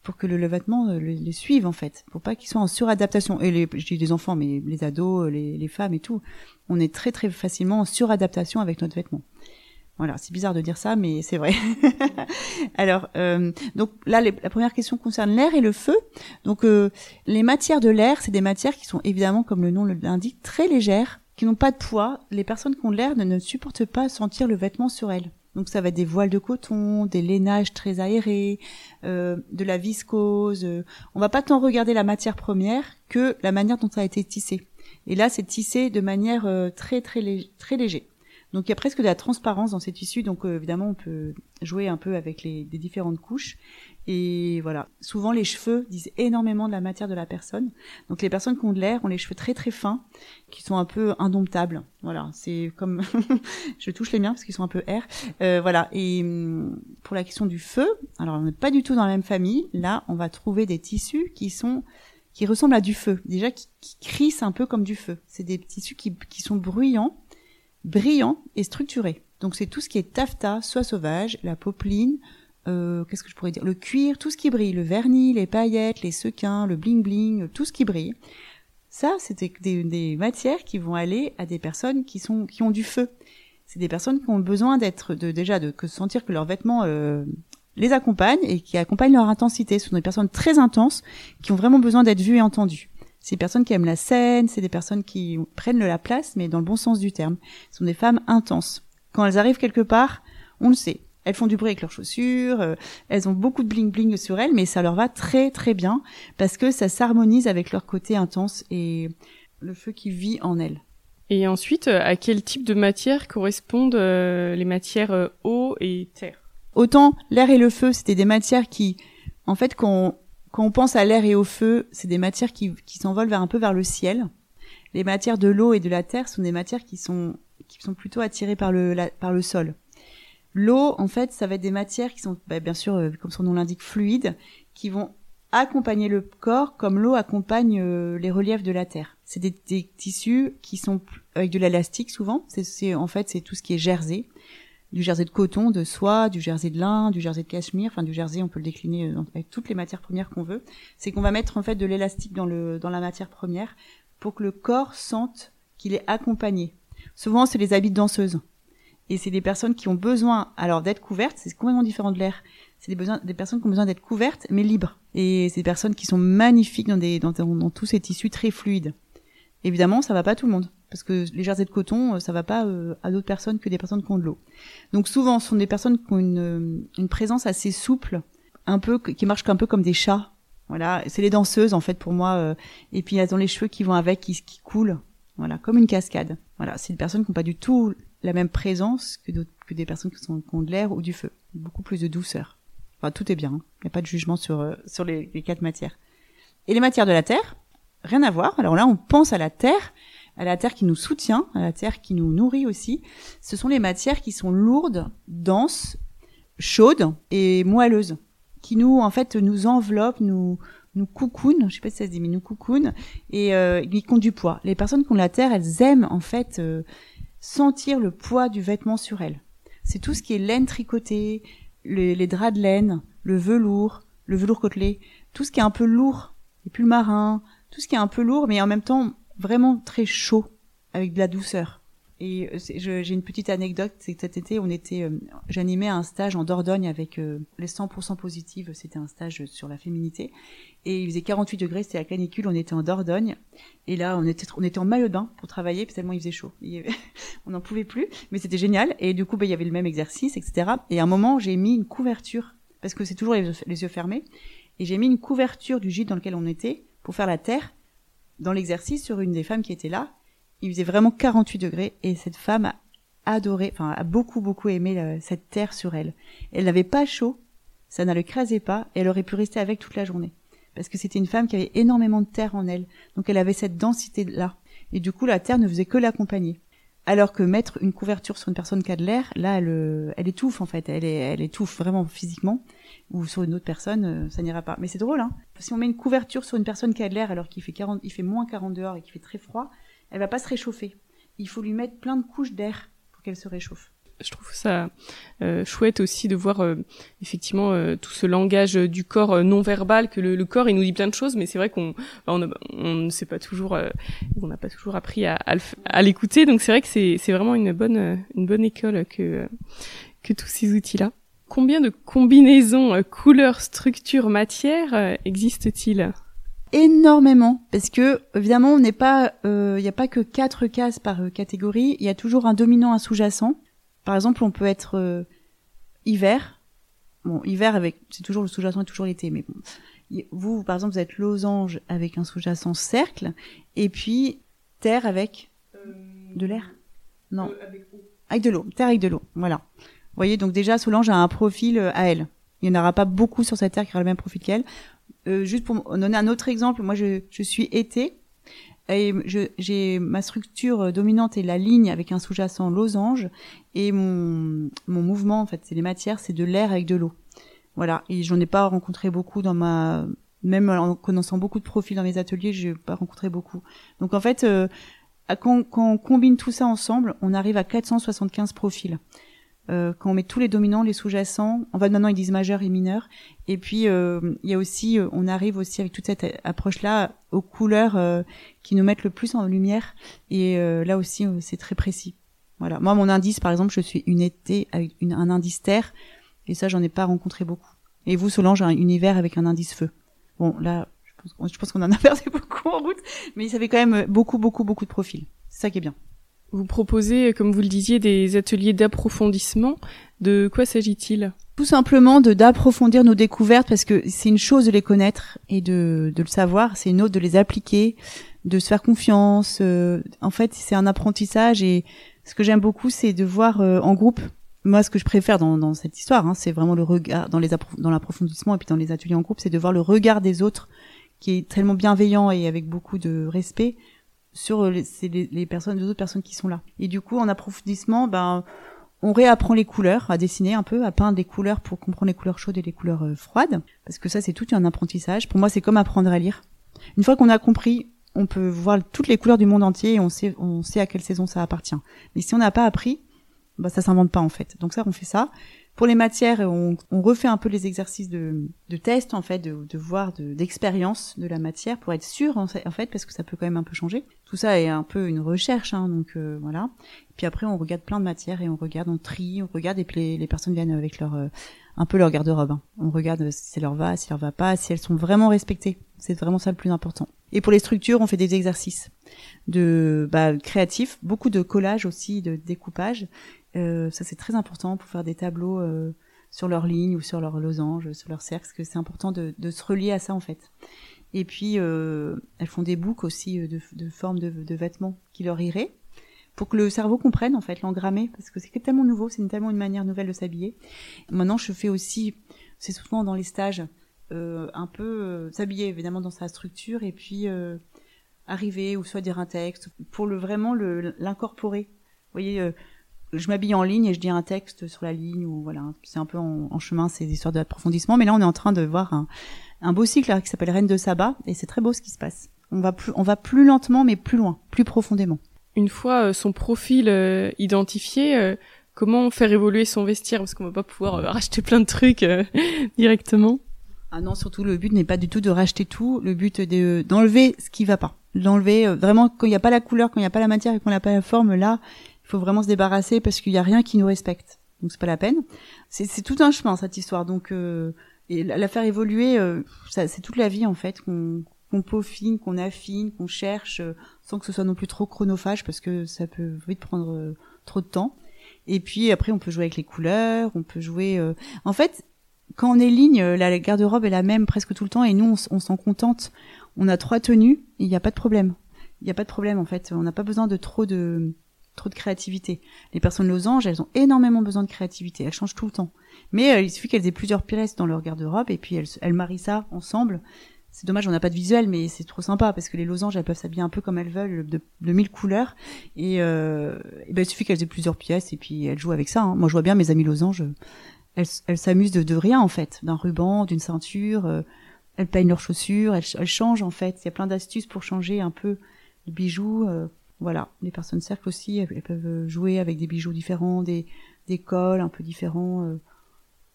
pour que le, le vêtement euh, les, suive en fait, pour pas qu'ils soient en suradaptation. Et les, je dis les enfants, mais les ados, les, les femmes et tout, on est très très facilement en suradaptation avec notre vêtement. Voilà, c'est bizarre de dire ça, mais c'est vrai. <laughs> Alors, euh, donc là, la première question concerne l'air et le feu. Donc, euh, les matières de l'air, c'est des matières qui sont évidemment, comme le nom l'indique, très légères, qui n'ont pas de poids. Les personnes qui ont l'air ne supportent pas sentir le vêtement sur elles. Donc ça va être des voiles de coton, des lainages très aérés, euh, de la viscose. On va pas tant regarder la matière première que la manière dont ça a été tissé. Et là, c'est tissé de manière euh, très très très léger. Donc il y a presque de la transparence dans ces tissus, donc euh, évidemment on peut jouer un peu avec les, différentes couches. Et voilà, souvent les cheveux disent énormément de la matière de la personne. Donc les personnes qui ont de l'air ont les cheveux très très fins, qui sont un peu indomptables. Voilà, c'est comme <laughs> je touche les miens parce qu'ils sont un peu air. Euh, voilà. Et hum, pour la question du feu, alors on n'est pas du tout dans la même famille. Là, on va trouver des tissus qui sont qui ressemblent à du feu, déjà qui, qui crissent un peu comme du feu. C'est des tissus qui, qui sont bruyants brillant et structuré. Donc c'est tout ce qui est taffetas, soie sauvage, la popeline, euh, qu'est-ce que je pourrais dire, le cuir, tout ce qui brille, le vernis, les paillettes, les sequins, le bling bling, tout ce qui brille. Ça, c'est des, des, matières qui vont aller à des personnes qui sont qui ont du feu. C'est des personnes qui ont besoin d'être de déjà de que sentir que leurs vêtements euh, les accompagnent et qui accompagnent leur intensité. Ce sont des personnes très intenses qui ont vraiment besoin d'être vues et entendues. C'est des personnes qui aiment la scène, c'est des personnes qui prennent la place, mais dans le bon sens du terme. Ce sont des femmes intenses. Quand elles arrivent quelque part, on le sait. Elles font du bruit avec leurs chaussures, euh, elles ont beaucoup de bling bling sur elles, mais ça leur va très très bien parce que ça s'harmonise avec leur côté intense et le feu qui vit en elles. Et ensuite, euh, à quel type de matière correspondent euh, les matières eau et terre? Autant l'air et le feu, c'était des matières qui, en fait, quand on pense à l'air et au feu, c'est des matières qui, qui s'envolent vers un peu vers le ciel. Les matières de l'eau et de la terre sont des matières qui sont qui sont plutôt attirées par le par le sol. L'eau, en fait, ça va être des matières qui sont bah, bien sûr, euh, comme son nom l'indique, fluides, qui vont accompagner le corps comme l'eau accompagne euh, les reliefs de la terre. C'est des, tissus qui sont avec de l'élastique souvent. C'est en fait c'est tout ce qui est jersey du jersey de coton, de soie, du jersey de lin, du jersey de cachemire, enfin du jersey, on peut le décliner euh, avec toutes les matières premières qu'on veut. C'est qu'on va mettre en fait de l'élastique dans le dans la matière première pour que le corps sente qu'il est accompagné. Souvent, c'est les habits de danseuses. Et c'est des personnes qui ont besoin, alors d'être couvertes, c'est complètement différent de l'air. C'est des, des personnes qui ont besoin d'être couvertes, mais libres. Et c'est des personnes qui sont magnifiques dans, des, dans, dans tous ces tissus très fluides. Évidemment, ça va pas à tout le monde parce que les jerseys de coton, euh, ça va pas euh, à d'autres personnes que des personnes qui ont de l'eau. Donc souvent, ce sont des personnes qui ont une, euh, une présence assez souple, un peu qui marchent un peu comme des chats. Voilà, c'est les danseuses en fait pour moi. et puis elles ont les cheveux qui vont avec, qui coulent. Voilà, comme une cascade. Voilà, c'est des personnes qui n'ont pas du tout la même présence que, que des personnes qui, sont, qui ont de l'air ou du feu. Beaucoup plus de douceur. Enfin, tout est bien. Il hein. n'y a pas de jugement sur sur les, les quatre matières. Et les matières de la terre, rien à voir. Alors là, on pense à la terre, à la terre qui nous soutient, à la terre qui nous nourrit aussi. Ce sont les matières qui sont lourdes, denses, chaudes et moelleuses, qui nous en fait nous enveloppent, nous nous coucounent, je sais pas si ça se dit, mais nous coucounent et euh, qui ont du poids. Les personnes qui ont la terre, elles aiment en fait euh, sentir le poids du vêtement sur elle. C'est tout ce qui est laine tricotée, les, les draps de laine, le velours, le velours côtelé, tout ce qui est un peu lourd, les pulls marins, tout ce qui est un peu lourd, mais en même temps vraiment très chaud, avec de la douceur. Et euh, j'ai une petite anecdote, c'est que cet été, on était, euh, j'animais un stage en Dordogne avec euh, les 100% positives. C'était un stage sur la féminité, et il faisait 48 degrés, c'était la canicule. On était en Dordogne, et là, on était, on était en maillot de bain pour travailler, tellement il faisait chaud. <laughs> on n'en pouvait plus, mais c'était génial. Et du coup, bah, il y avait le même exercice, etc. Et à un moment, j'ai mis une couverture parce que c'est toujours les, les yeux fermés, et j'ai mis une couverture du gîte dans lequel on était pour faire la terre dans l'exercice sur une des femmes qui était là il faisait vraiment 48 degrés et cette femme a adoré, enfin a beaucoup beaucoup aimé euh, cette terre sur elle. Elle n'avait pas chaud, ça ne l'écrasait pas et elle aurait pu rester avec toute la journée. Parce que c'était une femme qui avait énormément de terre en elle, donc elle avait cette densité là. Et du coup la terre ne faisait que l'accompagner. Alors que mettre une couverture sur une personne qui a de l'air, là elle, euh, elle étouffe en fait, elle, elle étouffe vraiment physiquement ou sur une autre personne, euh, ça n'ira pas. Mais c'est drôle, hein. Si on met une couverture sur une personne qui a de l'air alors qu'il fait 40, il fait moins 40 dehors et qu'il fait très froid, elle va pas se réchauffer. Il faut lui mettre plein de couches d'air pour qu'elle se réchauffe. Je trouve ça euh, chouette aussi de voir euh, effectivement euh, tout ce langage du corps non verbal que le, corps il nous dit plein de choses mais c'est vrai qu'on on, ne sait pas toujours on n'a pas toujours appris à, à l'écouter donc c'est vrai que c'est c'est vraiment une bonne une bonne école que que tous ces outils là. Combien de combinaisons couleurs, structures, matières existent-ils? Énormément parce que évidemment on n'est pas il euh, n'y a pas que quatre cases par euh, catégorie. Il y a toujours un dominant un sous-jacent. Par exemple on peut être euh, hiver. Bon hiver avec c'est toujours le sous-jacent et toujours l'été mais bon. Vous par exemple vous êtes losange avec un sous-jacent cercle et puis terre avec de l'air. Non. avec, avec de l'eau. Terre avec de l'eau. Voilà. Vous voyez donc déjà Solange a un profil à elle. Il n'y en aura pas beaucoup sur cette terre qui aura le même profil qu'elle euh, juste pour donner un autre exemple, moi je, je suis été et j'ai ma structure dominante est la ligne avec un sous-jacent losange et mon, mon mouvement en fait c'est les matières c'est de l'air avec de l'eau. Voilà. Et j'en ai pas rencontré beaucoup dans ma même en connaissant beaucoup de profils dans mes ateliers j'ai pas rencontré beaucoup. Donc en fait euh, quand, quand on combine tout ça ensemble on arrive à 475 profils euh, quand on met tous les dominants, les sous-jacents, en fait maintenant ils disent majeur et mineur. Et puis euh, il y a aussi, euh, on arrive aussi avec toute cette approche-là aux couleurs qui nous mettent le plus en lumière. Et là aussi c'est très précis. Voilà. Moi mon indice par exemple, je suis une été avec une, un indice terre, et ça j'en ai pas rencontré beaucoup. Et vous Solange, un univers avec un indice feu. Bon là, je pense qu'on en a <laughs> perdu beaucoup en route, mais ça fait quand même beaucoup beaucoup beaucoup de profils. C'est ça qui est bien. Vous proposez, comme vous le disiez, des ateliers d'approfondissement. De quoi s'agit-il? Tout simplement de d'approfondir nos découvertes parce que c'est une chose de les connaître et de, de le savoir, c'est une autre de les appliquer, de se faire confiance. Euh, en fait, c'est un apprentissage et ce que j'aime beaucoup, c'est de voir euh, en groupe. Moi, ce que je préfère dans, dans cette histoire, hein, c'est vraiment le regard dans les dans l'approfondissement et puis dans les ateliers en groupe, c'est de voir le regard des autres qui est tellement bienveillant et avec beaucoup de respect sur les, les, les personnes, les autres personnes qui sont là. Et du coup, en approfondissement, ben, on réapprend les couleurs, à dessiner un peu, à peindre des couleurs pour comprendre les couleurs chaudes et les couleurs euh, froides, parce que ça, c'est tout un apprentissage. Pour moi, c'est comme apprendre à lire. Une fois qu'on a compris, on peut voir toutes les couleurs du monde entier et on sait, on sait à quelle saison ça appartient. Mais si on n'a pas appris, bah, ça s'invente pas en fait. Donc ça, on fait ça. Pour les matières, on, on, refait un peu les exercices de, de test, en fait, de, de voir, d'expérience de, la matière pour être sûr, en fait, parce que ça peut quand même un peu changer. Tout ça est un peu une recherche, hein, donc euh, voilà. Puis après, on regarde plein de matières et on regarde, on trie, on regarde, et puis les, les personnes viennent avec leur euh, un peu leur garde-robe. Hein. On regarde si ça leur va, si ça leur va pas, si elles sont vraiment respectées. C'est vraiment ça le plus important. Et pour les structures, on fait des exercices de bah, créatifs, beaucoup de collage aussi, de découpage, euh, ça c'est très important pour faire des tableaux euh, sur leurs lignes ou sur leurs losanges, sur leurs cercles, parce que c'est important de, de, se relier à ça en fait. Et puis euh, elles font des boucles aussi euh, de, de formes de, de, vêtements qui leur iraient, pour que le cerveau comprenne en fait l'engrammer, parce que c'est tellement nouveau, c'est tellement une manière nouvelle de s'habiller. Maintenant je fais aussi, c'est souvent dans les stages, euh, un peu s'habiller évidemment dans sa structure et puis arriver ou soit dire un texte pour le vraiment l'incorporer. Vous voyez, je m'habille en ligne et je dis un texte sur la ligne ou voilà, c'est un peu en, chemin ces histoires d'approfondissement. Mais là, on est en train de voir un, un beau cycle qui s'appelle Reine de Saba et c'est très beau ce qui se passe. On va plus, on va plus lentement mais plus loin, plus profondément. une fois son profil identifié, comment faire évoluer son vestiaire? Parce qu'on va pas pouvoir <laughs> racheter plein de trucs <laughs> directement. Ah non, surtout le but n'est pas du tout de racheter tout. Le but est d'enlever ce qui va pas. D'enlever vraiment quand il n'y a pas la couleur, quand il n'y a pas la matière et qu'on n'a pas la forme, là, il faut vraiment se débarrasser parce qu'il n'y a rien qui nous respecte. Donc c'est pas la peine. C'est tout un chemin cette histoire. Donc euh, et la, faire évoluer, euh, c'est toute la vie en fait qu'on qu'on peaufine, qu'on affine, qu'on cherche, euh, sans que ce soit non plus trop chronophage parce que ça peut vite prendre euh, trop de temps. Et puis après, on peut jouer avec les couleurs, on peut jouer. En fait, quand on est ligne, la garde-robe est la même presque tout le temps et nous, on, s'en contente. On a trois tenues, il n'y a pas de problème. Il n'y a pas de problème en fait. On n'a pas besoin de trop de trop de créativité. Les personnes losanges, elles ont énormément besoin de créativité. Elles changent tout le temps. Mais euh, il suffit qu'elles aient plusieurs pièces dans leur garde-robe et puis elles, elles marient ça ensemble. C'est dommage, on n'a pas de visuel, mais c'est trop sympa parce que les losanges, elles peuvent s'habiller un peu comme elles veulent, de, mille couleurs. Et, euh, ben, il suffit qu'elles aient plusieurs pièces et puis elles jouent avec ça. Hein. Moi, je vois bien mes amies losanges, elles, s'amusent de, rien en fait, d'un ruban, d'une ceinture. Euh, elles peignent leurs chaussures, elles, elles, changent en fait. Il y a plein d'astuces pour changer un peu de bijoux. Euh, voilà, les personnes cercles aussi, elles, peuvent jouer avec des bijoux différents, des, des cols un peu différents. Euh.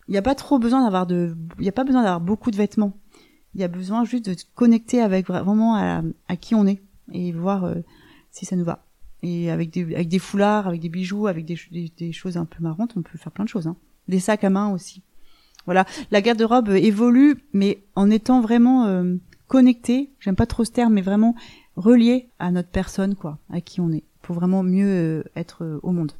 Il n'y a pas trop besoin d'avoir de, il a pas besoin d'avoir beaucoup de vêtements. Il y a besoin juste de se connecter avec vraiment à, qui on est et voir euh, si ça nous va. Et avec des, avec foulards, avec des bijoux, avec des, des, choses un peu marrantes, on peut faire plein de choses. Hein. Des sacs à main aussi. Voilà, la garde-robe évolue, mais en étant vraiment euh, connecté. J'aime pas trop ce terme, mais vraiment relié à notre personne, quoi, à qui on est, pour vraiment mieux euh, être euh, au monde.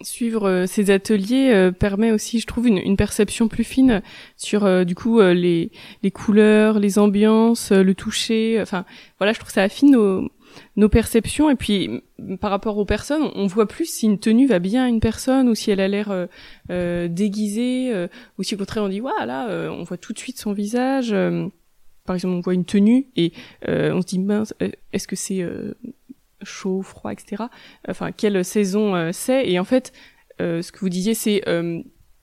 Suivre euh, ces ateliers permet aussi, je trouve, une, perception plus fine sur du coup les, les couleurs, les ambiances, le toucher. Enfin, voilà, je trouve que ça affine nos, nos perceptions et puis par rapport aux personnes, on voit plus si une tenue va bien à une personne ou si elle a l'air déguisée ou si au contraire on dit waouh là, on voit tout de suite son visage par exemple, on voit une tenue et euh, on se dit mince, euh, est-ce que c'est euh, chaud, froid, etc. Enfin, quelle saison c'est? Et en fait, ce que vous disiez, c'est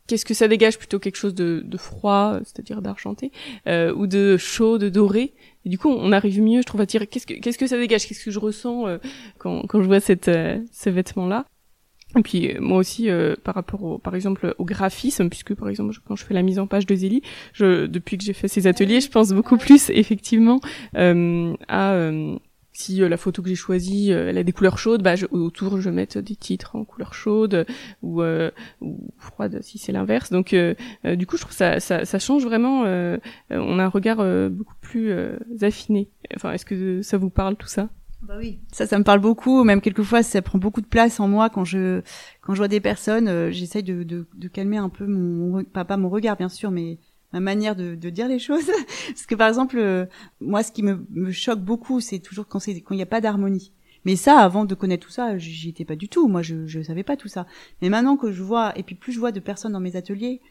qu'est-ce que ça dégage plutôt quelque chose de, froid, c'est-à-dire d'argenté, ou de chaud, de doré? Et du coup, on arrive mieux, je trouve, à dire qu'est-ce que qu'est-ce que ça dégage, qu'est-ce que je ressens quand quand je vois cette ce vêtement-là? Et puis euh, moi aussi, euh, par rapport au, par exemple au graphisme, puisque par exemple quand je fais la mise en page de Zélie, je, depuis que j'ai fait ces ateliers, je pense beaucoup plus <laughs> effectivement euh, à euh, si la photo que j'ai choisie, elle a des couleurs chaudes, bah autour je vais mettre des titres en couleurs chaudes ou, ou froides si c'est l'inverse. Donc du coup je trouve ça, ça, ça change vraiment. on a un regard beaucoup plus affiné. Enfin est-ce que ça vous parle tout ça? Bah oui. Ça, ça me parle beaucoup. Même quelquefois, ça prend beaucoup de place en moi quand je quand je vois des personnes. Euh, J'essaye de, de, de, calmer un peu mon pas, pas mon regard bien sûr, mais ma manière de, de dire les choses. <laughs> Parce que par exemple, euh, moi, ce qui me, me choque beaucoup, c'est toujours quand c'est quand il n'y a pas d'harmonie. Mais ça, avant de connaître tout ça, j'y étais pas du tout. Moi, je je savais pas tout ça. Mais maintenant que je vois, et puis plus je vois de personnes dans mes ateliers,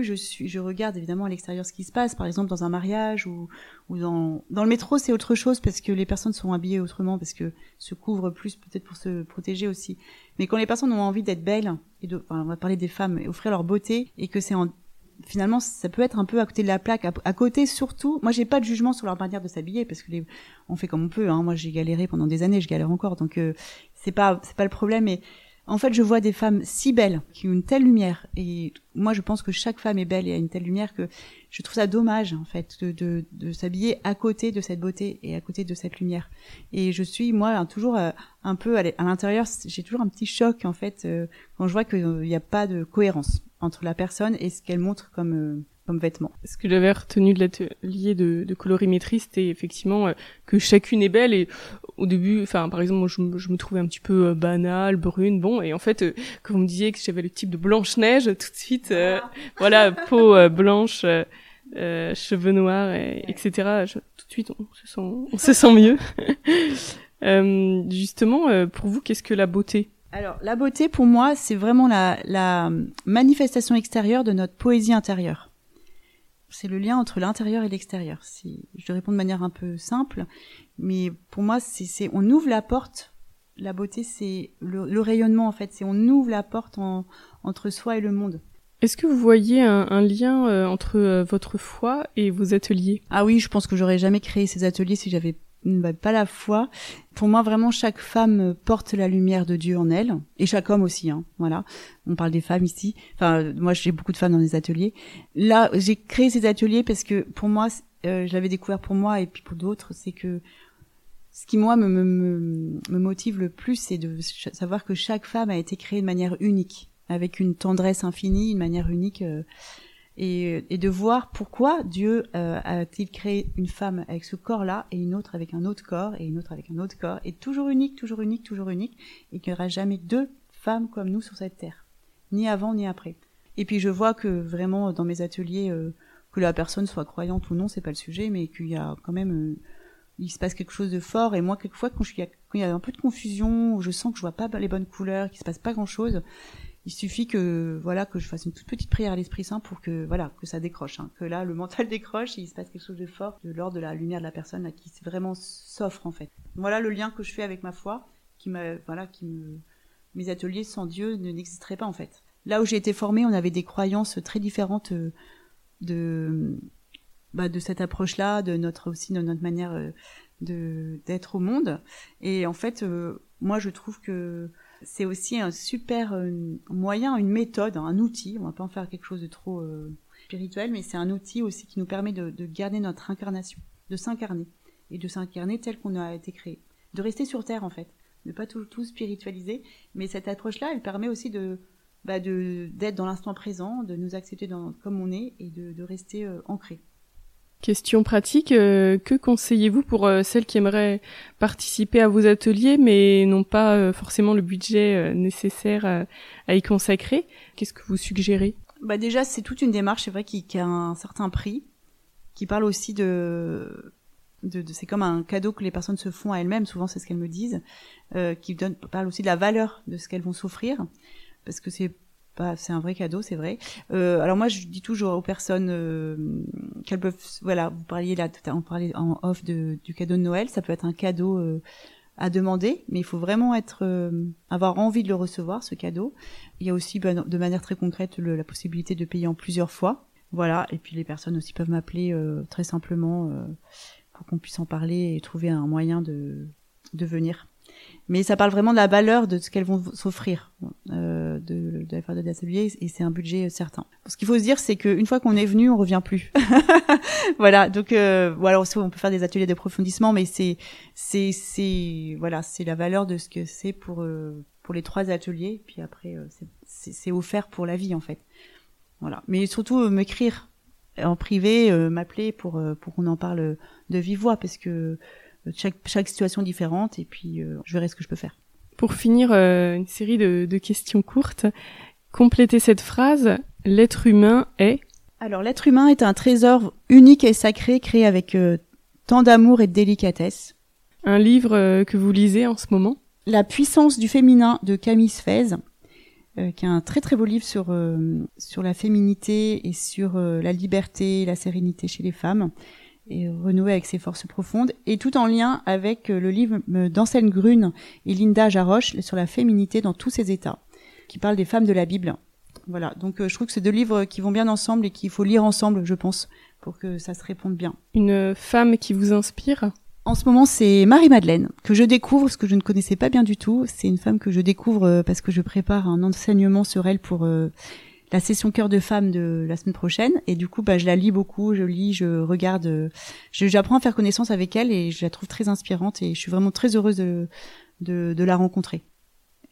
je regarde évidemment à l'extérieur ce qui se passe, par exemple dans un mariage ou, dans, le métro, c'est autre chose parce que les personnes sont habillées autrement, parce que se couvrent plus peut-être pour se protéger aussi. Mais quand les personnes ont envie d'être belles, et de, on va parler des femmes, et offrir leur beauté, et que c'est en, finalement ça peut être un peu à côté de la plaque à, côté surtout moi j'ai pas de jugement sur leur manière de s'habiller parce que les, on fait comme on peut hein. moi j'ai galéré pendant des années je galère encore donc euh, c'est pas c'est pas le problème mais en fait, je vois des femmes si belles, qui ont une telle lumière, et moi je pense que chaque femme est belle et a une telle lumière que je trouve ça dommage en fait de, s'habiller à côté de cette beauté et à côté de cette lumière. Et je suis moi toujours euh, un peu à l'intérieur, j'ai toujours un petit choc en fait euh, quand je vois qu'il n'y a pas de cohérence entre la personne et ce qu'elle montre comme euh, comme vêtements. Ce que j'avais retenu de l'atelier de, de colorimétrie, c'était effectivement euh, que chacune est belle et au début, enfin par exemple, moi je, me trouvais un petit peu euh, banale, brune, bon, et en fait, euh, quand vous me disiez que j'avais le type de blanche neige, tout de suite, ah. <laughs> voilà, peau blanche, cheveux noirs, et, etc. tout de suite, on se sent, on se sent mieux. <laughs> justement, pour vous, qu'est-ce que la beauté? Alors, la beauté, pour moi, c'est vraiment la, la manifestation extérieure de notre poésie intérieure c'est le lien entre l'intérieur et l'extérieur. Si je te réponds de manière un peu simple, mais pour moi, c'est on ouvre la porte. La beauté, c'est le, rayonnement en fait. C'est on ouvre la porte entre soi et le monde. Est-ce que vous voyez un, lien euh, entre euh, votre foi et vos ateliers? Ah oui, je pense que j'aurais jamais créé ces ateliers si j'avais pas la foi. Pour moi, vraiment, chaque femme porte la lumière de Dieu en elle, et chaque homme aussi. Hein, voilà, on parle des femmes ici. Enfin, moi, j'ai beaucoup de femmes dans les ateliers. Là, j'ai créé ces ateliers parce que pour moi, euh, je l'avais découvert pour moi et puis pour d'autres, c'est que ce qui moi me, me, me motive le plus, c'est de savoir que chaque femme a été créée de manière unique, avec une tendresse infinie, une manière unique. Euh, et, et, de voir pourquoi Dieu euh, a-t-il créé une femme avec ce corps-là et une autre avec un autre corps et une autre avec un autre corps et toujours unique, toujours unique, toujours unique et qu'il n'y aura jamais deux femmes comme nous sur cette terre, ni avant ni après. Et puis je vois que vraiment dans mes ateliers, euh, que la personne soit croyante ou non, c'est pas le sujet, mais qu'il y a quand même, euh, il se passe quelque chose de fort. Et moi, quelquefois, quand, je, quand il y a un peu de confusion, je sens que je vois pas les bonnes couleurs, qu'il se passe pas grand-chose, il suffit que voilà que je fasse une toute petite prière à l'Esprit Saint pour que voilà que ça décroche, hein, que là le <laughs> mental décroche et il se passe quelque chose de fort de l'ordre de la lumière de la personne là, qui vraiment s'offre en fait. Voilà le lien que je fais avec ma foi, qui m'a voilà qui me mes ateliers sans Dieu ne n'existeraient pas en fait. Là où j'ai été formée, on avait des croyances très différentes euh, de bah, de cette approche-là, de notre aussi de notre manière euh, de d'être au monde. Et en fait, euh, moi je trouve que c'est aussi un super euh, moyen, une méthode, un outil. On va pas en faire quelque chose de trop euh, spirituel, mais c'est un outil aussi qui nous permet de, garder notre incarnation, de s'incarner et de s'incarner tel qu'on a été créé, de rester sur terre en fait, ne pas tout, spiritualiser. Mais cette approche-là, elle permet aussi de bah d'être dans l'instant présent, de nous accepter comme on est et de, de rester euh, ancré. Question pratique, euh, que conseillez-vous pour euh, celles qui aimeraient participer à vos ateliers mais n'ont pas euh, forcément le budget nécessaire à y consacrer? Qu'est-ce que vous suggérez? Bah déjà, c'est toute une démarche, c'est vrai qui, a un certain prix, qui parle aussi de, c'est comme un cadeau que les personnes se font à elles-mêmes, souvent c'est ce qu'elles me disent, qui parle aussi de la valeur de ce qu'elles vont s'offrir, parce que c'est c'est un vrai cadeau, c'est vrai. Alors moi, je dis toujours aux personnes qu'elles peuvent, voilà, vous parliez là, on parlait en off de, du cadeau de Noël, ça peut être un cadeau euh, à demander, mais il faut vraiment être, euh, avoir envie de le recevoir, ce cadeau. Il y a aussi, ben, de manière très concrète, le, la possibilité de payer en plusieurs fois. Voilà, et puis les personnes aussi peuvent m'appeler euh, très simplement pour qu'on puisse en parler et trouver un moyen de, de venir mais ça parle vraiment de la valeur de ce qu'elles vont s'offrir euh, de, de faire des ateliers et c'est un budget certain. Ce qu'il faut se dire, c'est qu'une fois qu'on est venu, on revient plus. <laughs> voilà, donc euh, voilà, on peut faire des ateliers d'approfondissement, mais c'est c'est c'est voilà, c'est la valeur de ce que c'est pour euh, pour les trois ateliers. Puis après, euh, c'est offert pour la vie en fait. Voilà, mais surtout euh, m'écrire en privé, m'appeler pour pour qu'on en parle de vive voix, parce que chaque, chaque situation différente et puis euh, je verrai ce que je peux faire. Pour finir, euh, une série de, de, questions courtes. Complétez cette phrase. L'être humain est. Alors l'être humain est un trésor unique et sacré créé avec euh, tant d'amour et de délicatesse. Un livre que vous lisez en ce moment? La puissance du féminin de Camille Sfez, qui est un très très beau livre sur sur la féminité et sur la liberté, la sérénité chez les femmes et renouer avec ses forces profondes, et tout en lien avec euh, le livre euh, d'Anselme Grune et Linda Jaroche sur la féminité dans tous ses états, qui parle des femmes de la Bible. Voilà, donc euh, je trouve que c'est deux livres qui vont bien ensemble et qu'il faut lire ensemble, je pense, pour que ça se réponde bien. Une femme qui vous inspire? En ce moment, c'est Marie-Madeleine, que je découvre, ce que je ne connaissais pas bien du tout. C'est une femme que je découvre parce que je prépare un enseignement sur elle pour la session cœur de femme de la semaine prochaine. Et du coup bah je la lis beaucoup je lis je regarde euh, j'apprends à faire connaissance avec elle et je la trouve très inspirante et je suis vraiment très heureuse de de, de la rencontrer.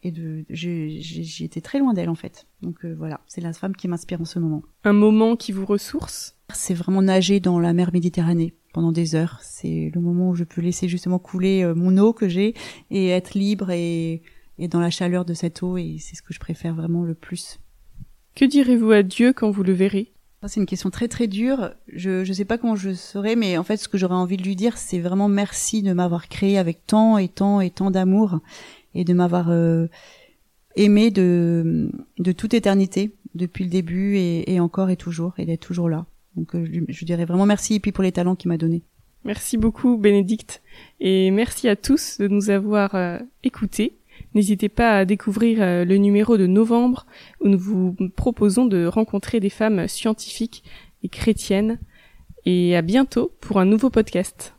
Et de j'ai été très loin d'elle en fait. Donc euh, voilà c'est la femme qui m'inspire en ce moment. Un moment qui vous ressource? C'est vraiment nager dans la mer Méditerranée pendant des heures. C'est le moment où je peux laisser justement couler euh, mon eau que j'ai et être libre et et dans la chaleur de cette eau et c'est ce que je préfère vraiment le plus que direz-vous à Dieu quand vous le verrez? C'est une question très très dure. Je ne sais pas comment je serai, mais en fait, ce que j'aurais envie de lui dire, c'est vraiment merci de m'avoir créé avec tant et tant et tant d'amour et de m'avoir euh, aimé de de toute éternité depuis le début et, et encore et toujours et d'être toujours là. Donc, euh, je, je, dirais vraiment merci et puis pour les talents qu'il m'a donnés. Merci beaucoup, Bénédicte, et merci à tous de nous avoir euh, écoutés. N'hésitez pas à découvrir euh, le numéro de novembre où nous vous proposons de rencontrer des femmes scientifiques et chrétiennes. Et à bientôt pour un nouveau podcast.